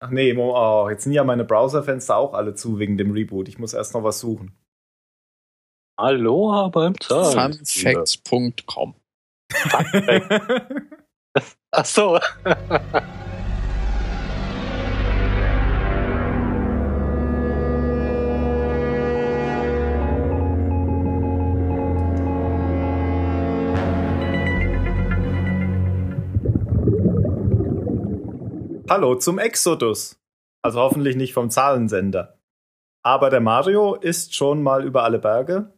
Ach nee, oh, jetzt sind ja meine Browserfenster auch alle zu wegen dem Reboot. Ich muss erst noch was suchen. Aloha beim Zahlen. Funfacts.com. Ach so. Hallo zum Exodus. Also hoffentlich nicht vom Zahlensender. Aber der Mario ist schon mal über alle Berge.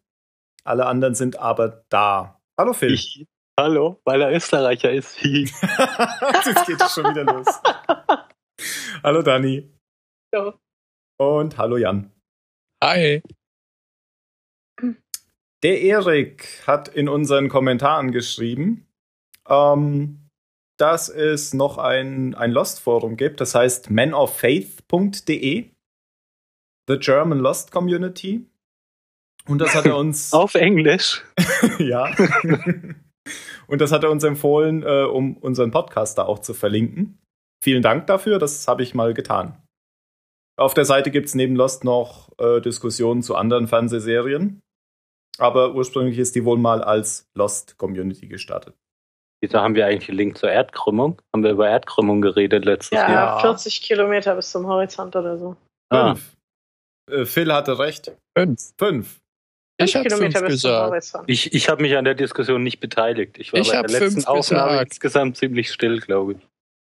Alle anderen sind aber da. Hallo Phil. Ich, hallo, weil er Österreicher ist. Jetzt geht es schon wieder los. hallo Dani. Ja. Und hallo Jan. Hi. Der Erik hat in unseren Kommentaren geschrieben, ähm, dass es noch ein, ein Lost-Forum gibt, das heißt manoffaith.de, The German Lost Community. Und das hat er uns. Auf Englisch. ja. Und das hat er uns empfohlen, äh, um unseren Podcast da auch zu verlinken. Vielen Dank dafür, das habe ich mal getan. Auf der Seite gibt es neben Lost noch äh, Diskussionen zu anderen Fernsehserien. Aber ursprünglich ist die wohl mal als Lost Community gestartet. Wieso haben wir eigentlich den Link zur Erdkrümmung? Haben wir über Erdkrümmung geredet letztes Ja, Jahr? 40 Kilometer bis zum Horizont oder so. Ah. Fünf. Äh, Phil hatte recht. Fünf. Fünf. Ich habe fünf Kilometer bis zum gesagt. Horizont. Ich, ich habe mich an der Diskussion nicht beteiligt. Ich war Ich bei der letzten Aufnahme gesagt. insgesamt ziemlich still, glaube ich.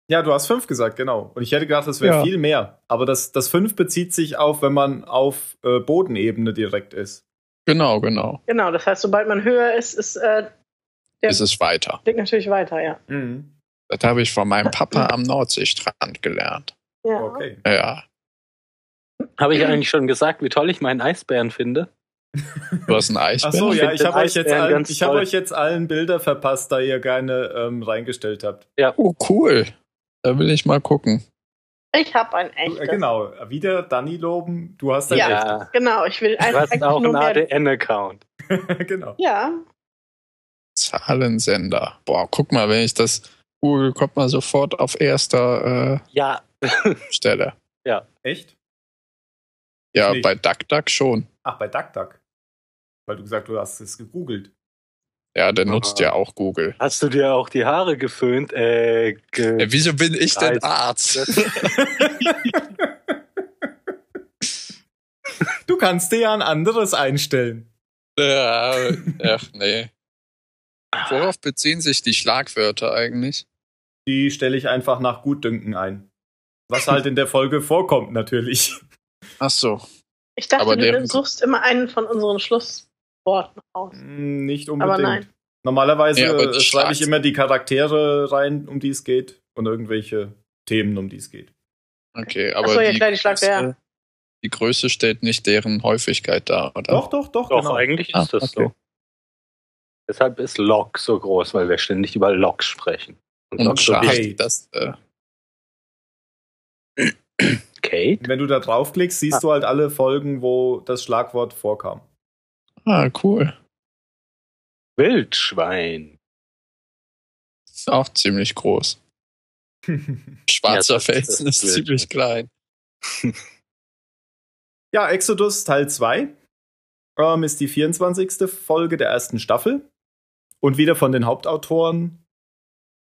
Ja, du hast fünf gesagt, genau. Und ich hätte gedacht, das wäre Ja. viel mehr. Aber das, das fünf bezieht sich auf, wenn man auf äh, Bodenebene direkt ist. Genau, genau. Genau, das heißt, sobald man höher ist, ist äh, Ja. Ist es weiter. liegt natürlich weiter, ja. Mhm. Das habe ich von meinem Papa am Nordseestrand gelernt. ja. Okay. Ja. Habe ich eigentlich schon gesagt, wie toll ich meinen Eisbären finde? Du hast ein Eisbär? Ach so, Ich ja, ich habe euch, jetzt Eisbären allen, ich hab euch jetzt allen Bilder verpasst, da ihr keine ähm, reingestellt habt. Oh, cool. Da will ich mal gucken. Ich habe ein Äh, echtes. Genau, wieder Danny loben, du hast ein Ja. Genau, ich will Du hast auch nur einen. ADN-Account. echtes. genau. Ja, Zahlensender. Boah, guck mal, wenn ich das google, kommt man sofort auf erster Ja, äh, Stelle. Echt? Ja, Nicht. bei DuckDuck schon. Ach, bei DuckDuck. Weil du gesagt du hast es gegoogelt. Ja, der nutzt Aha. ja auch Google. hast du dir auch die Haare geföhnt? Äh, ge Ja, wieso bin ich denn. Arzt? du kannst dir ja ein anderes einstellen. ja, ach nee. Worauf beziehen sich die Schlagwörter eigentlich? Die stelle ich einfach nach Gutdünken ein. Was halt in der Folge vorkommt, natürlich. Ach so. ich dachte, Aber du suchst immer einen von unseren Schlussworten aus. Hm, Nicht unbedingt. Aber nein. Normalerweise Ja, schreibe ich immer die Charaktere rein, um die es geht, und irgendwelche Themen, um die es geht. Okay, aber ja die, klar, die Schlagwörter. Größe, die Größe stellt nicht deren Häufigkeit dar, oder? Doch, doch, doch, Doch, genau. eigentlich Ah, ist das okay. so. Deshalb ist Log so groß, weil wir ständig über Log sprechen. Und Und Log so hey. das, äh, Kate? Wenn du da draufklickst, siehst Ah. du halt alle Folgen, wo das Schlagwort vorkam. ah, cool. Wildschwein. Ist auch ziemlich groß. Schwarzer Ja, Felsen ist ist ziemlich klein. ja, Exodus Teil 2 ähm, ist die 24. Folge der ersten Staffel. Und wieder von den Hauptautoren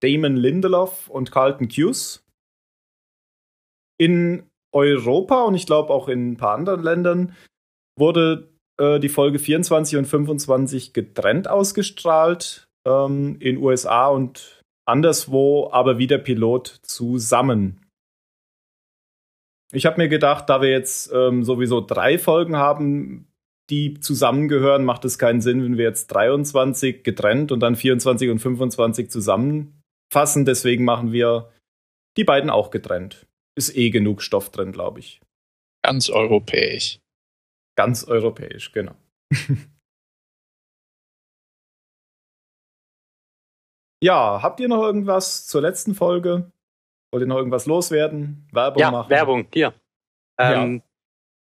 Damon Lindelof und Carlton Cuse. In Europa und ich glaube auch in ein paar anderen Ländern wurde äh, die Folge 24 und 25 getrennt ausgestrahlt. Ähm, in USA und anderswo aber wieder Pilot zusammen. Ich habe mir gedacht, da wir jetzt ähm, sowieso drei Folgen haben, die zusammengehören, macht es keinen Sinn, wenn wir jetzt 23 getrennt und dann 24 und 25 zusammenfassen. Deswegen machen wir die beiden auch getrennt. Ist eh genug Stoff drin, glaube ich. Ganz europäisch. Ganz europäisch, genau. ja, habt ihr noch irgendwas zur letzten Folge? Wollt ihr noch irgendwas loswerden? Werbung Ja, machen? Werbung, hier. Ja.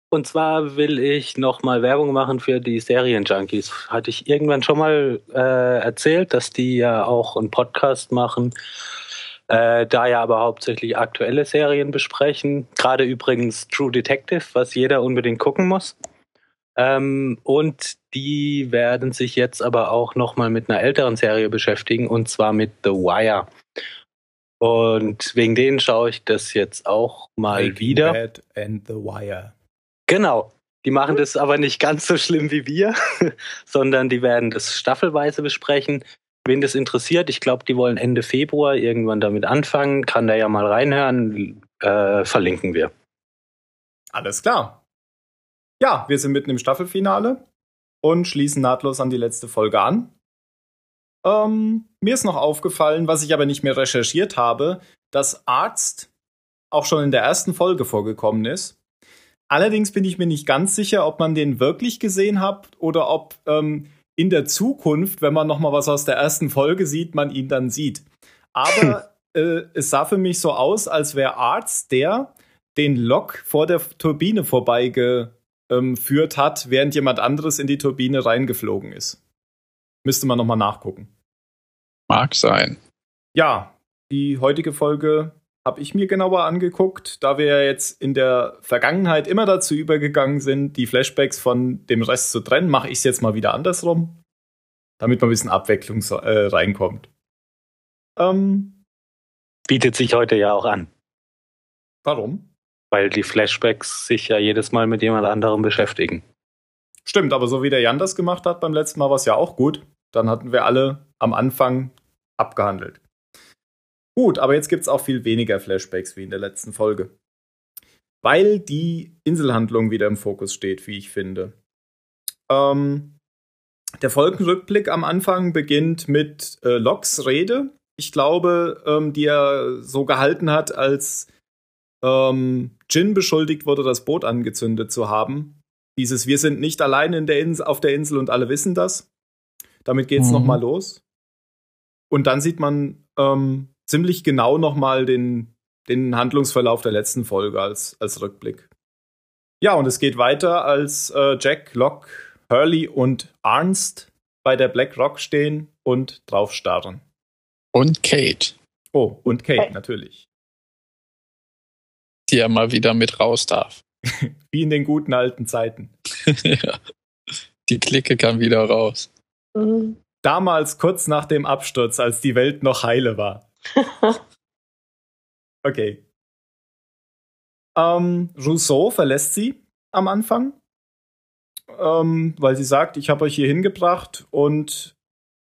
Und zwar will ich nochmal Werbung machen für die Serienjunkies. Hatte ich irgendwann schon mal äh, erzählt, dass die ja auch einen Podcast machen Äh, da ja aber hauptsächlich aktuelle Serien besprechen. Gerade übrigens True Detective, was jeder unbedingt gucken muss. Ähm, und die werden sich jetzt aber auch nochmal mit einer älteren Serie beschäftigen, und zwar mit The Wire. Und wegen denen schaue ich das jetzt auch mal Breaking wieder. Bad and The Wire. Genau. Die machen das aber nicht ganz so schlimm wie wir, sondern die werden das staffelweise besprechen. Wen das interessiert, ich glaube, die wollen Ende Februar irgendwann damit anfangen, kann da ja mal reinhören, äh, verlinken wir. Alles klar. Ja, wir sind mitten im Staffelfinale und schließen nahtlos an die letzte Folge an. Ähm, mir ist noch aufgefallen, was ich aber nicht mehr recherchiert habe, dass Arzt auch schon in der ersten Folge vorgekommen ist. Allerdings bin ich mir nicht ganz sicher, ob man den wirklich gesehen hat oder ob ähm, in der Zukunft, wenn man noch mal was aus der ersten Folge sieht, man ihn dann sieht. Aber äh, es sah für mich so aus, als wäre Arzt der, den Lok vor der Turbine vorbeigeführt hat, während jemand anderes in die Turbine reingeflogen ist. Müsste man noch mal nachgucken. Mag sein. Ja, die heutige Folge habe ich mir genauer angeguckt, da wir ja jetzt in der Vergangenheit immer dazu übergegangen sind, die Flashbacks von dem Rest zu trennen, mache ich es jetzt mal wieder andersrum, damit mal ein bisschen Abwechslung so, äh, reinkommt. Ähm, Bietet sich heute ja auch an, warum? weil die Flashbacks sich ja jedes Mal mit jemand anderem beschäftigen. Stimmt, aber so wie der Jan das gemacht hat beim letzten Mal, war es ja auch gut. Dann hatten wir alle am Anfang abgehandelt. Gut, aber jetzt gibt es auch viel weniger Flashbacks wie in der letzten Folge. Weil die Inselhandlung wieder im Fokus steht, wie ich finde. Ähm, der Folgenrückblick am Anfang beginnt mit äh, Locks Rede. Ich glaube, ähm, die er so gehalten hat, als ähm, Jin beschuldigt wurde, das Boot angezündet zu haben. Dieses Wir sind nicht allein in der Insel, auf der Insel und alle wissen das. Damit geht's Mhm. noch nochmal los. Und dann sieht man ähm, ziemlich genau nochmal den, den Handlungsverlauf der letzten Folge als, als Rückblick. Ja, und es geht weiter, als äh, Jack, Locke, Hurley und Arnst bei der Black Rock stehen und drauf starren. Und Kate, Oh, und Kate natürlich. die ja mal wieder mit raus darf. Wie in den guten alten Zeiten. ja. Die Clique kann wieder raus. Mhm. Damals kurz nach dem Absturz, als die Welt noch heile war. Okay. Ähm, Rousseau verlässt sie am Anfang, ähm, weil sie sagt, ich habe euch hier hingebracht und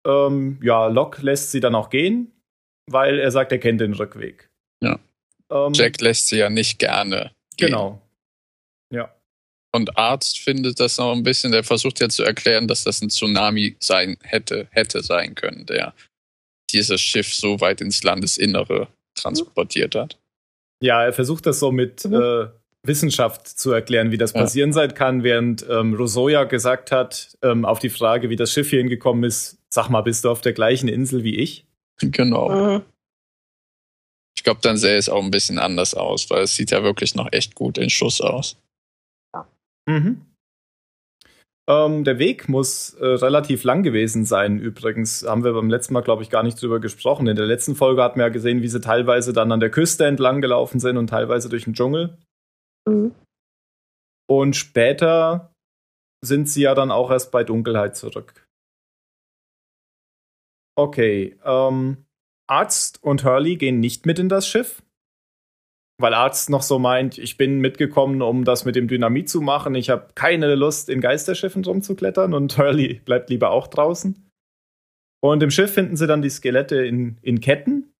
ähm, ja, Locke lässt sie dann auch gehen, weil er sagt, er kennt den Rückweg. Ja. Ähm, Jack lässt sie ja nicht gerne. Gehen. Genau. Ja. Und Arzt findet das noch ein bisschen, der versucht ja zu erklären, dass das ein Tsunami sein hätte, hätte sein können, der dieses Schiff so weit ins Landesinnere transportiert hat. Ja, er versucht das so mit Mhm. äh, Wissenschaft zu erklären, wie das Ja. passieren sein kann, während ähm, ja gesagt hat, ähm, auf die Frage, wie das Schiff hier hingekommen ist, sag mal, bist du auf der gleichen Insel wie ich? Genau. Mhm. Ich glaube, dann sähe es auch ein bisschen anders aus, weil es sieht ja wirklich noch echt gut in Schuss aus. Mhm. Ähm, der Weg muss äh, relativ lang gewesen sein, übrigens. Haben wir beim letzten Mal, glaube ich, gar nicht drüber gesprochen. In der letzten Folge hatten wir ja gesehen, wie sie teilweise dann an der Küste entlang gelaufen sind und teilweise durch den Dschungel. Mhm. Und später sind sie ja dann auch erst bei Dunkelheit zurück. Okay, ähm, Arzt und Hurley gehen nicht mit in das Schiff, weil Arzt noch so meint, ich bin mitgekommen, um das mit dem Dynamit zu machen. Ich habe keine Lust, in Geisterschiffen rumzuklettern und Hurley bleibt lieber auch draußen. Und im Schiff finden sie dann die Skelette in, in Ketten.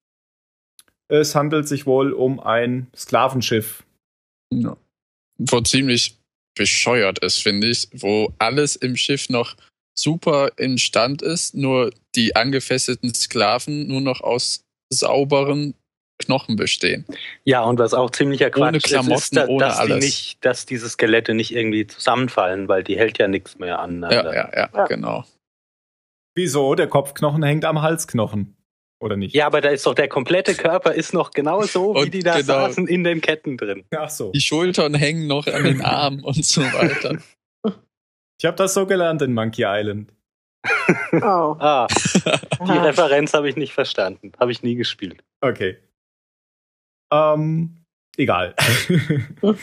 Es handelt sich wohl um ein Sklavenschiff. Ja. Wo ziemlich bescheuert ist, finde ich, wo alles im Schiff noch super in Stand ist, nur die angefesselten Sklaven nur noch aus sauberen Knochen bestehen. Ja, und was auch ziemlicher Quatsch Ohne ist, Klamotten, ist, da, ohne dass, die alles. nicht, dass diese Skelette nicht irgendwie zusammenfallen, weil die hält ja nichts mehr Ja, aneinander. ja, ja, Ja. genau. Wieso? Der Kopfknochen hängt am Halsknochen. Oder nicht? Ja, aber da ist doch der komplette Körper ist noch genau so, wie Und die da genau. saßen in den Ketten drin. Ach so. Die Schultern hängen noch an den Armen und so weiter. Ich habe das so gelernt in Monkey Island. Oh. Ah, die. Referenz habe ich nicht verstanden. Habe ich nie gespielt. Okay. Ähm, egal.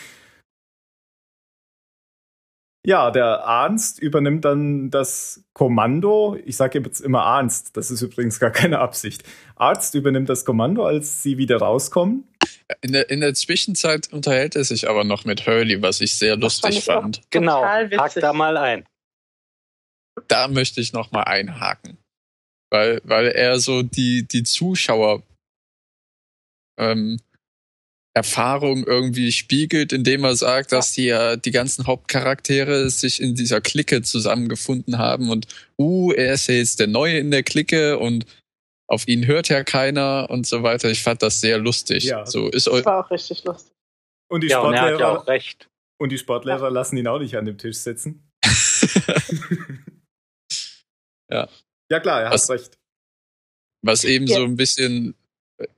ja, der Arnst übernimmt dann das Kommando. Ich sage jetzt immer Arnst, das ist übrigens gar keine Absicht. Arzt übernimmt das Kommando, als sie wieder rauskommen. In der, in der Zwischenzeit unterhält er sich aber noch mit Hurley, was ich sehr lustig fand fand. Genau, hack da mal ein. Da möchte ich noch mal einhaken. Weil, weil er so die, die Zuschauer ähm, Erfahrung irgendwie spiegelt, indem er sagt, dass die ja die ganzen Hauptcharaktere sich in dieser Clique zusammengefunden haben und uh, er ist ja jetzt der Neue in der Clique und auf ihn hört ja keiner und so weiter. Ich fand das sehr lustig. Ja. So ist Das war auch richtig lustig. Und die Ja, und er hat ja Sportlehrer, auch recht. und die Sportlehrer lassen ihn auch nicht an dem Tisch sitzen. Ja. Ja klar, er Was- hat recht. Was eben Ja. so ein bisschen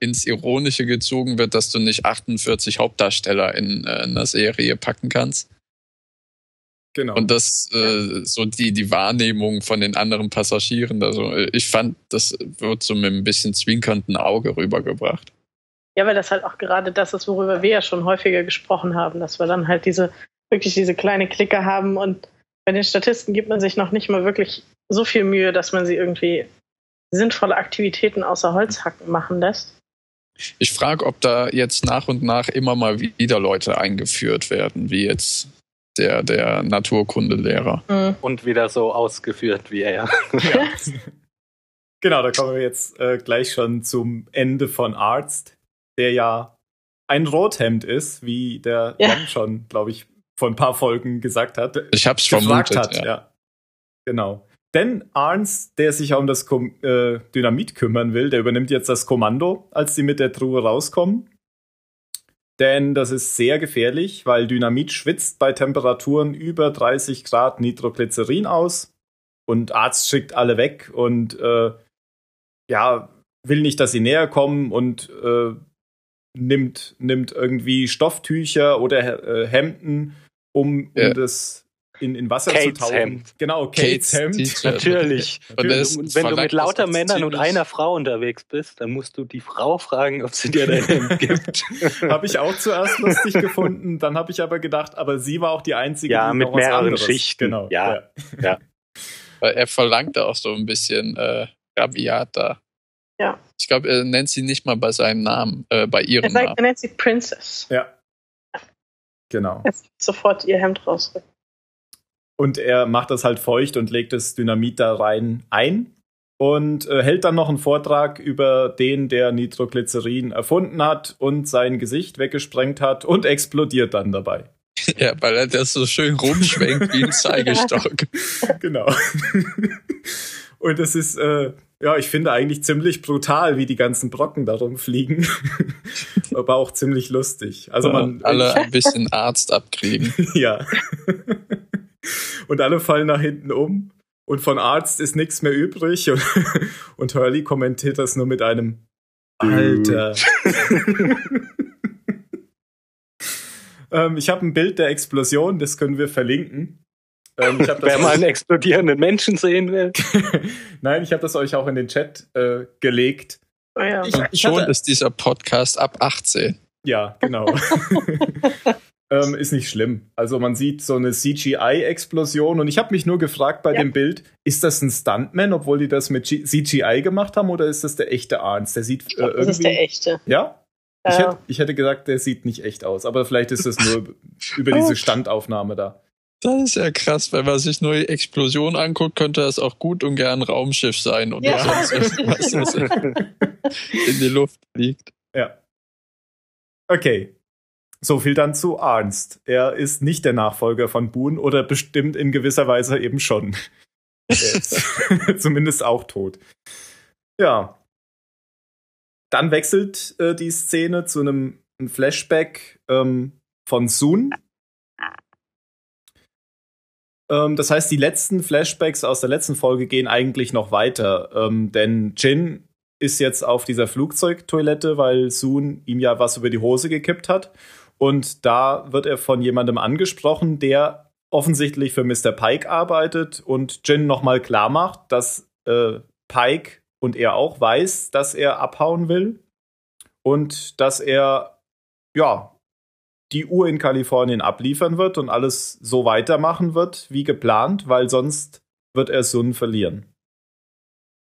ins Ironische gezogen wird, dass du nicht 48 Hauptdarsteller in äh, einer Serie packen kannst. Genau. Und das äh, so die, die Wahrnehmung von den anderen Passagieren. Also ich fand, das wird so mit ein bisschen zwinkernden Auge rübergebracht. Ja, weil das halt auch gerade das ist, worüber wir ja schon häufiger gesprochen haben, dass wir dann halt diese, wirklich diese kleine Clique haben und bei den Statisten gibt man sich noch nicht mal wirklich so viel Mühe, dass man sie irgendwie sinnvolle Aktivitäten außer Holzhacken machen lässt. Ich frage, ob da jetzt nach und nach immer mal wieder Leute eingeführt werden, wie jetzt der, der Naturkundelehrer. Mhm. Und wieder so ausgeführt wie er. Ja. genau, da kommen wir jetzt äh, gleich schon zum Ende von Arzt, der ja ein Rothemd ist, wie der Ja. Jan schon, glaube ich, vor ein paar Folgen gesagt hat. Ich hab's vermutet. hat. ja. Ja. Genau. Denn Arns, der sich ja um das Kom äh, Dynamit kümmern will, der übernimmt jetzt das Kommando, als sie mit der Truhe rauskommen. Denn das ist sehr gefährlich, weil Dynamit schwitzt bei Temperaturen über 30 Grad Nitroglycerin aus. Und Arzt schickt alle weg und äh, ja, will nicht, dass sie näher kommen und äh, nimmt, nimmt irgendwie Stofftücher oder äh, Hemden, um, um Ja. das in, in Wasser Kates zu tauchen. Hemd. Genau, Kates, Kates Hemd. Natürlich. Und das Und wenn du mit lauter Männern und einer Frau unterwegs bist, dann musst du die Frau fragen, ob sie dir dein Hemd gibt. habe ich auch zuerst lustig gefunden, dann habe ich aber gedacht, aber sie war auch die einzige, Ja, die mit noch was mehreren anderes. Schichten. Genau. Ja. Weil er verlangt auch so ein bisschen äh, rabiat da. Ja. Ich glaube, er nennt sie nicht mal bei seinem Namen, äh, bei Er ihrem sagt, Namen. er nennt sie Princess. ja. Genau. Jetzt sofort ihr Hemd rausrückt. Und er macht das halt feucht und legt das Dynamit da rein ein und äh, hält dann noch einen Vortrag über den, der Nitroglycerin erfunden hat und sein Gesicht weggesprengt hat und explodiert dann dabei. Ja, weil er das so schön rumschwenkt wie ein Zeigestock. genau. und das ist, äh, ja, ich finde eigentlich ziemlich brutal, wie die ganzen Brocken darum fliegen. Aber auch ziemlich lustig. Also man. Alle ein bisschen Arzt abkriegen. ja. Und alle fallen nach hinten um. Und von Arzt ist nichts mehr übrig. Und, und Hurley kommentiert das nur mit einem Alter. ähm, ich habe ein Bild der Explosion, das können wir verlinken. Ähm, ich Wer mal einen explodierenden Menschen sehen will. Nein, ich habe das euch auch in den Chat äh, gelegt. Oh ja. Ich- Und schon ist dieser Podcast ab 18. Ja, genau. Ähm, ist nicht schlimm. Also man sieht so eine CGI-Explosion und ich habe mich nur gefragt bei Ja. dem Bild, ist das ein Stuntman, obwohl die das mit G CGI gemacht haben oder ist das der echte Arns? Der sieht Ich äh, glaub, das ist der irgendwie. echte. Ja? Ich, Ja. hätte, ich hätte gesagt, der sieht nicht echt aus, aber vielleicht ist es nur über diese Standaufnahme da. Das ist ja krass, wenn man sich nur die Explosion anguckt, könnte das auch gut und gern ein Raumschiff sein oder Ja, sonst irgendwas, was in die Luft fliegt. Ja. Okay. So viel dann zu Arnst. Er ist nicht der Nachfolger von Boone oder bestimmt in gewisser Weise eben schon. Er zumindest auch tot. Ja. Dann wechselt äh, die Szene zu einem einem Flashback ähm, von Soon. Ähm, das heißt, die letzten Flashbacks aus der letzten Folge gehen eigentlich noch weiter, ähm, denn Jin ist jetzt auf dieser Flugzeugtoilette, weil Soon ihm ja was über die Hose gekippt hat. Und da wird er von jemandem angesprochen, der offensichtlich für Mr. Pike arbeitet und Jin nochmal klar macht, dass äh, Pike und er auch weiß, dass er abhauen will und dass er ja, die Uhr in Kalifornien abliefern wird und alles so weitermachen wird wie geplant, weil sonst wird er Sun verlieren.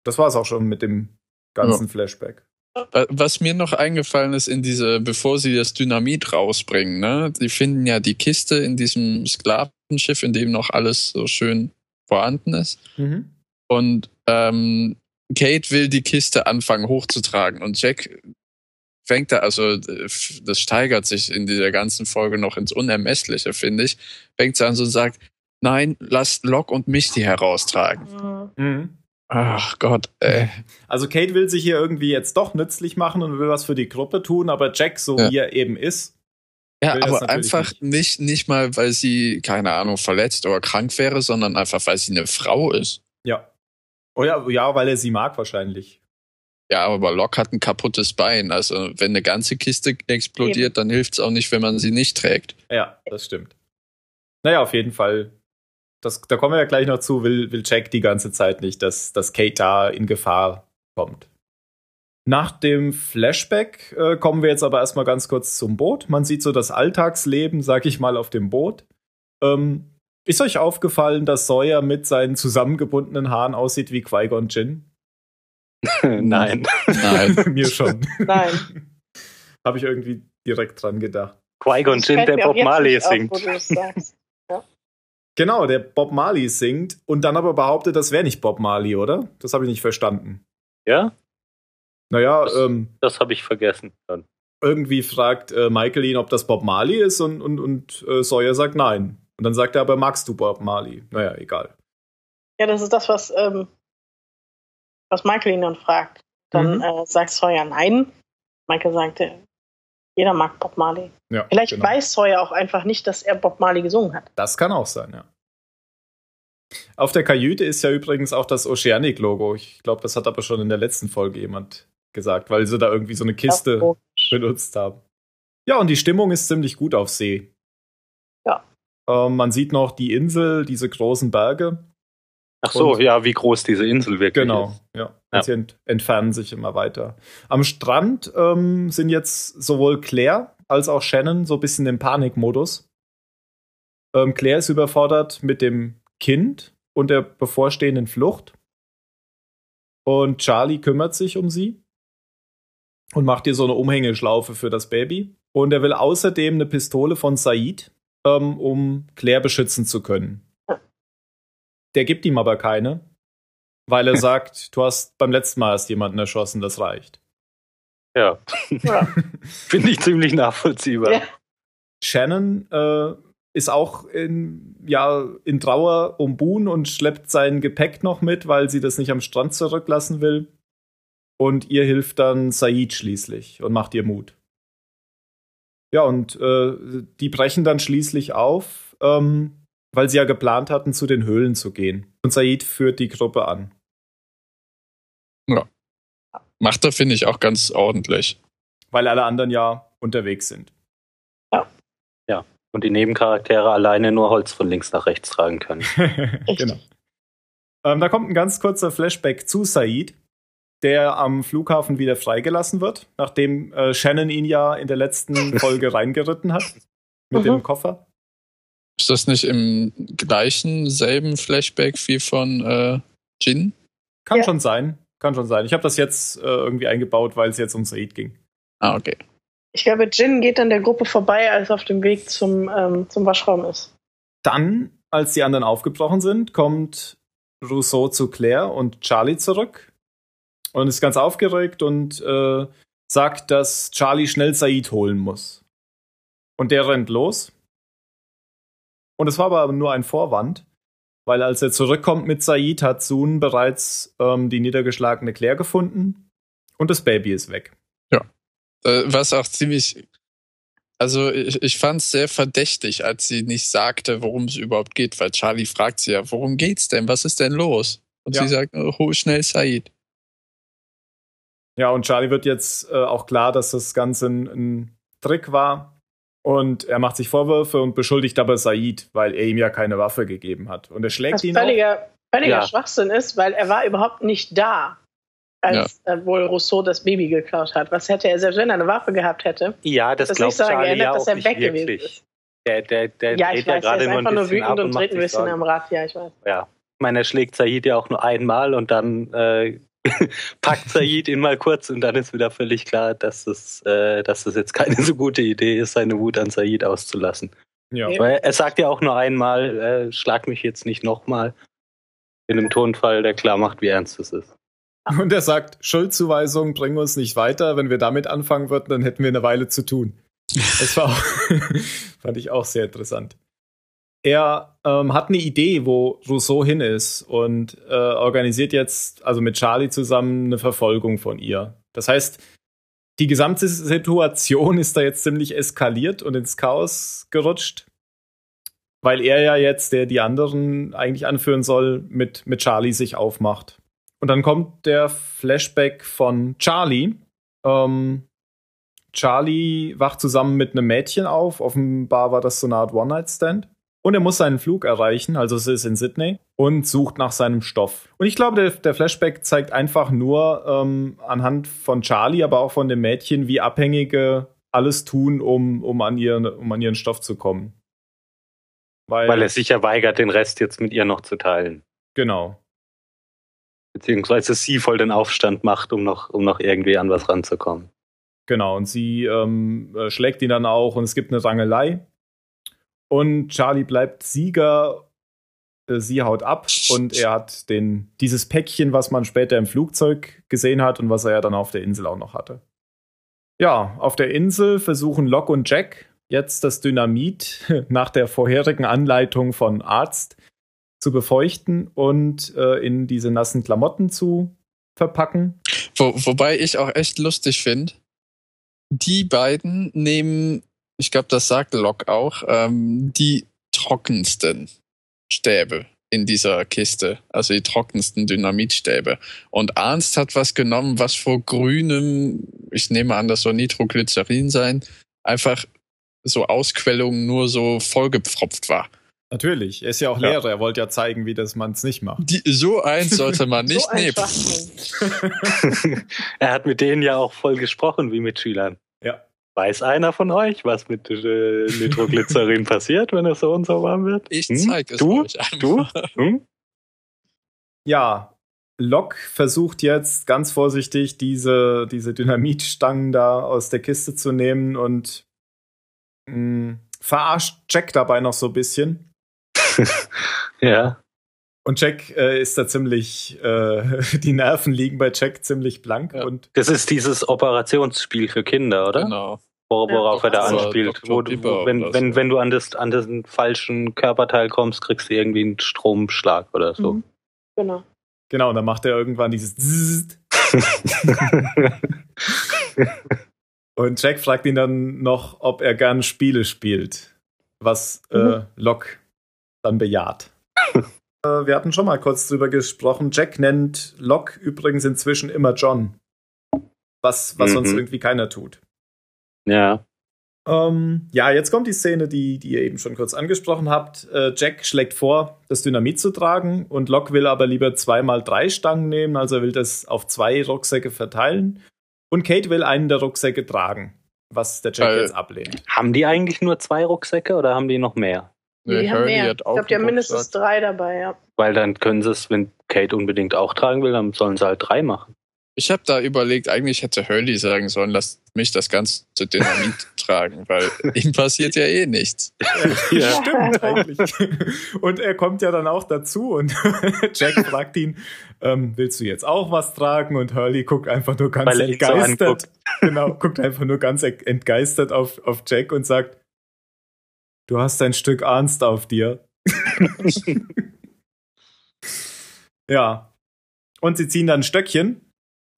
Das war es auch schon mit dem ganzen ja. Flashback. Was mir noch eingefallen ist in diese, bevor sie das Dynamit rausbringen, ne, die finden ja die Kiste in diesem Sklavenschiff, in dem noch alles so schön vorhanden ist. Mhm. Und ähm, Kate will die Kiste anfangen hochzutragen und Jack fängt da, also das steigert sich in dieser ganzen Folge noch ins Unermessliche, finde ich, fängt sie an und sagt, nein, lasst Locke und Misty heraustragen. Mhm. Ach Gott, ey. Also Kate will sich hier irgendwie jetzt doch nützlich machen und will was für die Gruppe tun, aber Jack, so ja. wie er eben ist. Ja, aber einfach nicht. nicht. nicht mal, weil sie, keine Ahnung, verletzt oder krank wäre, sondern einfach, weil sie eine Frau ist. Ja. Oh ja, ja, weil er sie mag wahrscheinlich. Ja, aber Locke hat ein kaputtes Bein. Also wenn eine ganze Kiste explodiert, eben. dann hilft es auch nicht, wenn man sie nicht trägt. Ja, das stimmt. Naja, auf jeden Fall das, da kommen wir ja gleich noch zu, will, will Jack die ganze Zeit nicht, dass, dass Kate da in Gefahr kommt. Nach dem Flashback äh, kommen wir jetzt aber erstmal ganz kurz zum Boot. Man sieht so das Alltagsleben, sag ich mal, auf dem Boot. Ähm, ist euch aufgefallen, dass Sawyer mit seinen zusammengebundenen Haaren aussieht wie Qui-Gon Jinn? Nein. Nein. Mir schon. Nein. Habe ich irgendwie direkt dran gedacht. Qui-Gon Jinn, der Bob Marley singt. Genau, der Bob Marley singt und dann aber behauptet, das wäre nicht Bob Marley, oder? Das habe ich nicht verstanden. Ja? Naja, das, ähm, das habe ich vergessen dann. Irgendwie fragt äh, Michael ihn, ob das Bob Marley ist und, und, und äh, Sawyer sagt nein. Und dann sagt er aber, magst du Bob Marley? Naja, egal. Ja, das ist das, was, ähm, was Michael ihn dann fragt. Dann mhm. äh, sagt Sawyer nein. Michael sagte, jeder mag Bob Marley. Ja, Vielleicht genau. weiß Sawyer auch einfach nicht, dass er Bob Marley gesungen hat. Das kann auch sein, ja. Auf der Kajüte ist ja übrigens auch das Oceanic-Logo. Ich glaube, das hat aber schon in der letzten Folge jemand gesagt, weil sie da irgendwie so eine Kiste benutzt haben. Ja, und die Stimmung ist ziemlich gut auf See. Ja. Ähm, man sieht noch die Insel, diese großen Berge. Ach so, und, ja, wie groß diese Insel wirklich genau, ist. Genau, ja. ja. Sie ent entfernen sich immer weiter. Am Strand ähm, sind jetzt sowohl Claire als auch Shannon so ein bisschen im Panikmodus. Ähm, Claire ist überfordert mit dem Kind und der bevorstehenden Flucht. Und Charlie kümmert sich um sie und macht ihr so eine Umhängeschlaufe für das Baby. Und er will außerdem eine Pistole von Said, ähm, um Claire beschützen zu können. Der gibt ihm aber keine, weil er sagt, du hast beim letzten Mal erst jemanden erschossen, das reicht. Ja. ja. Finde ich ziemlich nachvollziehbar. Ja. Shannon äh, ist auch in, ja, in Trauer um Boone und schleppt sein Gepäck noch mit, weil sie das nicht am Strand zurücklassen will. Und ihr hilft dann Said schließlich und macht ihr Mut. Ja, und äh, die brechen dann schließlich auf. Ähm, weil sie ja geplant hatten, zu den Höhlen zu gehen. Und Said führt die Gruppe an. Ja. Macht er, finde ich, auch ganz ordentlich. Weil alle anderen ja unterwegs sind. Ja. Ja. Und die Nebencharaktere alleine nur Holz von links nach rechts tragen können. genau. Ähm, da kommt ein ganz kurzer Flashback zu Said, der am Flughafen wieder freigelassen wird, nachdem äh, Shannon ihn ja in der letzten Folge reingeritten hat. Mit mhm. dem Koffer. Ist das nicht im gleichen, selben Flashback wie von äh, Jin? Kann ja. schon sein. Kann schon sein. Ich habe das jetzt äh, irgendwie eingebaut, weil es jetzt um Said ging. Ah, okay. Ich glaube, Jin geht an der Gruppe vorbei, als er auf dem Weg zum, ähm, zum Waschraum ist. Dann, als die anderen aufgebrochen sind, kommt Rousseau zu Claire und Charlie zurück und ist ganz aufgeregt und äh, sagt, dass Charlie schnell Said holen muss. Und der rennt los und es war aber nur ein Vorwand, weil als er zurückkommt mit Said, hat Sun bereits ähm, die niedergeschlagene Claire gefunden und das Baby ist weg. Ja. Äh, was auch ziemlich. Also ich, ich fand es sehr verdächtig, als sie nicht sagte, worum es überhaupt geht, weil Charlie fragt sie ja, worum geht's denn? Was ist denn los? Und ja. sie sagt, oh, hol schnell Said. Ja, und Charlie wird jetzt äh, auch klar, dass das Ganze ein, ein Trick war, und er macht sich Vorwürfe und beschuldigt aber Said, weil er ihm ja keine Waffe gegeben hat. Und er schlägt Was ihn völliger, völliger ja. Schwachsinn ist, weil er war überhaupt nicht da. als ja. äh, wohl Rousseau das Baby geklaut hat. Was hätte er, selbst wenn er eine Waffe gehabt hätte? Ja, das, das glaubt so Charlie geändert, ja dass er weg wirklich. gewesen ist. Der, der, der ja, ich weiß, ja gerade er ist einfach nur wütend und dreht ein bisschen am Rad. Ja, ich weiß. Ja, ich meine, er schlägt Said ja auch nur einmal und dann äh, packt Said ihn mal kurz und dann ist wieder völlig klar, dass es, äh, dass es jetzt keine so gute Idee ist, seine Wut an Said auszulassen. Ja. Weil er sagt ja auch nur einmal, äh, schlag mich jetzt nicht nochmal. In einem Tonfall, der klar macht, wie ernst es ist. Und er sagt, Schuldzuweisungen bringen uns nicht weiter. Wenn wir damit anfangen würden, dann hätten wir eine Weile zu tun. Das war auch, fand ich auch sehr interessant. Er ähm, hat eine Idee, wo Rousseau hin ist und äh, organisiert jetzt, also mit Charlie zusammen, eine Verfolgung von ihr. Das heißt, die gesamte Situation ist da jetzt ziemlich eskaliert und ins Chaos gerutscht, weil er ja jetzt, der die anderen eigentlich anführen soll, mit, mit Charlie sich aufmacht. Und dann kommt der Flashback von Charlie. Ähm, Charlie wacht zusammen mit einem Mädchen auf. Offenbar war das so eine Art One-Night-Stand. Und er muss seinen Flug erreichen, also es ist in Sydney, und sucht nach seinem Stoff. Und ich glaube, der, der Flashback zeigt einfach nur ähm, anhand von Charlie, aber auch von dem Mädchen, wie Abhängige alles tun, um, um, an, ihren, um an ihren Stoff zu kommen. Weil, Weil er sich ja weigert, den Rest jetzt mit ihr noch zu teilen. Genau. Beziehungsweise sie voll den Aufstand macht, um noch, um noch irgendwie an was ranzukommen. Genau, und sie ähm, äh, schlägt ihn dann auch und es gibt eine Rangelei. Und Charlie bleibt Sieger. Äh, sie haut ab und er hat den, dieses Päckchen, was man später im Flugzeug gesehen hat und was er ja dann auf der Insel auch noch hatte. Ja, auf der Insel versuchen Locke und Jack jetzt das Dynamit nach der vorherigen Anleitung von Arzt zu befeuchten und äh, in diese nassen Klamotten zu verpacken. Wo, wobei ich auch echt lustig finde, die beiden nehmen ich glaube, das sagt Locke auch, ähm, die trockensten Stäbe in dieser Kiste, also die trockensten Dynamitstäbe. Und Arnst hat was genommen, was vor grünem, ich nehme an, das soll Nitroglycerin sein, einfach so Ausquellungen nur so vollgepfropft war. Natürlich, er ist ja auch Lehrer, ja. er wollte ja zeigen, wie das man es nicht macht. Die, so eins sollte man nicht so nehmen. er hat mit denen ja auch voll gesprochen, wie mit Schülern. Weiß einer von euch, was mit äh, Nitroglycerin passiert, wenn es so und so warm wird? Ich hm? zeig es du? euch einfach. Du? Hm? Ja, Locke versucht jetzt ganz vorsichtig diese, diese Dynamitstangen da aus der Kiste zu nehmen und mh, hm, verarscht Jack dabei noch so ein bisschen. ja. Und Jack äh, ist da ziemlich, äh, die Nerven liegen bei Jack ziemlich blank. Ja. Und das ist dieses Operationsspiel für Kinder, oder? Genau. Worauf ja, er da anspielt. Wo du, wenn, wenn, wenn du an, das, an diesen falschen Körperteil kommst, kriegst du irgendwie einen Stromschlag oder so. Mhm. Genau. Genau, und dann macht er irgendwann dieses Und Jack fragt ihn dann noch, ob er gern Spiele spielt, was äh, mhm. Locke dann bejaht. Äh, wir hatten schon mal kurz drüber gesprochen. Jack nennt Locke übrigens inzwischen immer John. Was, was mhm. sonst irgendwie keiner tut. Ja. Ähm, ja, jetzt kommt die Szene, die, die ihr eben schon kurz angesprochen habt. Äh, Jack schlägt vor, das Dynamit zu tragen und Locke will aber lieber zweimal drei Stangen nehmen, also er will das auf zwei Rucksäcke verteilen. Und Kate will einen der Rucksäcke tragen, was der Jack äh, jetzt ablehnt. Haben die eigentlich nur zwei Rucksäcke oder haben die noch mehr? Nee, die haben mehr. ich glaube, die haben mindestens drei dabei, ja. Weil dann können sie es, wenn Kate unbedingt auch tragen will, dann sollen sie halt drei machen. Ich habe da überlegt, eigentlich hätte Hurley sagen sollen, lass mich das ganze Dynamit tragen, weil ihm passiert ja eh nichts. Ja. Stimmt eigentlich. Und er kommt ja dann auch dazu und Jack fragt ihn, ähm, willst du jetzt auch was tragen? Und Hurley guckt einfach nur ganz entgeistert. So genau, guckt einfach nur ganz entgeistert auf, auf Jack und sagt, Du hast ein Stück Ernst auf dir. ja. Und sie ziehen dann ein Stöckchen,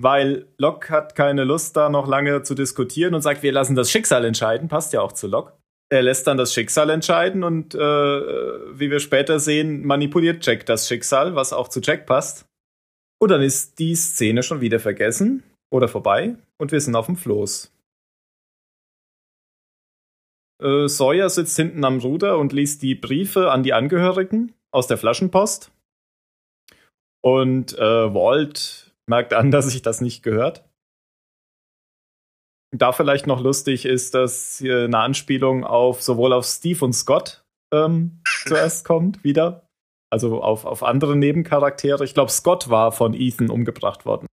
weil Locke hat keine Lust, da noch lange zu diskutieren und sagt, wir lassen das Schicksal entscheiden. Passt ja auch zu Locke. Er lässt dann das Schicksal entscheiden und äh, wie wir später sehen, manipuliert Jack das Schicksal, was auch zu Jack passt. Und dann ist die Szene schon wieder vergessen oder vorbei und wir sind auf dem Floß. Äh, Sawyer sitzt hinten am Ruder und liest die Briefe an die Angehörigen aus der Flaschenpost. Und äh, Walt merkt an, dass sich das nicht gehört. Da vielleicht noch lustig ist, dass hier eine Anspielung auf sowohl auf Steve und Scott ähm, zuerst kommt, wieder. Also auf, auf andere Nebencharaktere. Ich glaube, Scott war von Ethan umgebracht worden.